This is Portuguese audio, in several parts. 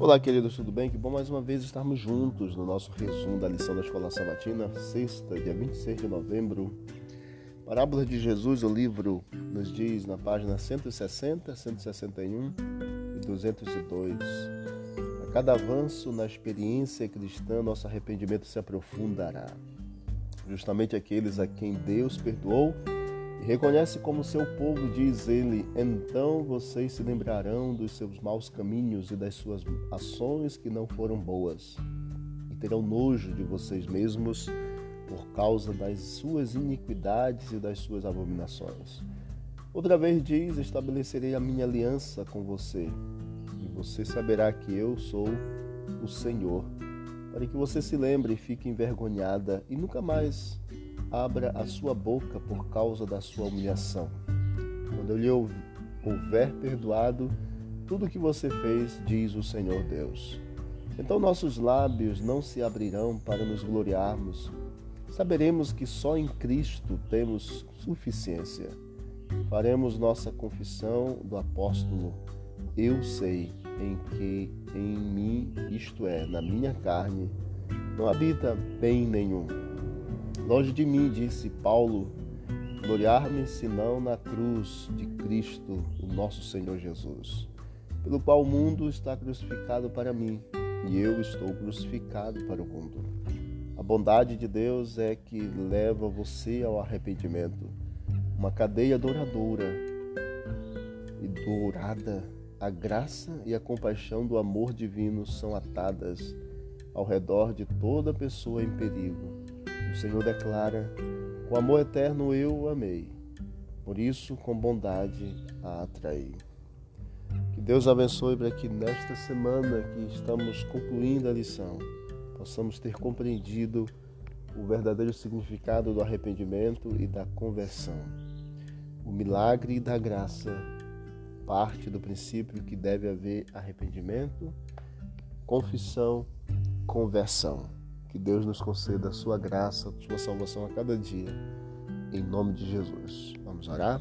Olá, queridos, tudo bem? Que bom mais uma vez estarmos juntos no nosso resumo da lição da Escola Sabatina, sexta, dia 26 de novembro. Parábola de Jesus, o livro nos diz na página 160, 161 e 202. A cada avanço na experiência cristã, nosso arrependimento se aprofundará. Justamente aqueles a quem Deus perdoou reconhece como seu povo, diz ele: então vocês se lembrarão dos seus maus caminhos e das suas ações que não foram boas, e terão nojo de vocês mesmos por causa das suas iniquidades e das suas abominações. Outra vez diz: estabelecerei a minha aliança com você, e você saberá que eu sou o Senhor, para que você se lembre e fique envergonhada e nunca mais abra a sua boca por causa da sua humilhação. Quando eu lhe houver perdoado tudo o que você fez, diz o Senhor Deus. Então nossos lábios não se abrirão para nos gloriarmos. Saberemos que só em Cristo temos suficiência. Faremos nossa confissão do apóstolo. Eu sei em que em mim, isto é, na minha carne, não habita bem nenhum Longe de mim, disse Paulo, gloriar-me senão na cruz de Cristo, o nosso Senhor Jesus, pelo qual o mundo está crucificado para mim e eu estou crucificado para o mundo. A bondade de Deus é que leva você ao arrependimento, uma cadeia douradora e dourada. A graça e a compaixão do amor divino são atadas ao redor de toda pessoa em perigo o Senhor declara: Com amor eterno eu o amei, por isso com bondade a atraí. Que Deus abençoe para que nesta semana que estamos concluindo a lição, possamos ter compreendido o verdadeiro significado do arrependimento e da conversão. O milagre da graça parte do princípio que deve haver arrependimento, confissão, conversão. Que Deus nos conceda a sua graça, a sua salvação a cada dia. Em nome de Jesus. Vamos orar?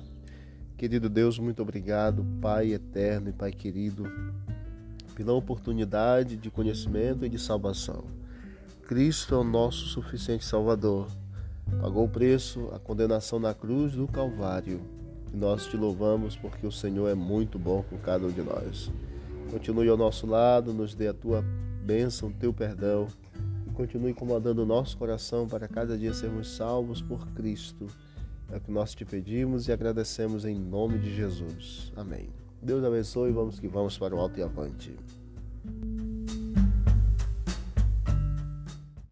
Querido Deus, muito obrigado, Pai eterno e Pai querido, pela oportunidade de conhecimento e de salvação. Cristo é o nosso suficiente Salvador. Pagou o preço, a condenação na cruz do Calvário. E nós te louvamos porque o Senhor é muito bom com cada um de nós. Continue ao nosso lado, nos dê a tua bênção, teu perdão continue incomodando o nosso coração para cada dia sermos salvos por Cristo. É o que nós te pedimos e agradecemos em nome de Jesus. Amém. Deus abençoe vamos que vamos para o alto e avante.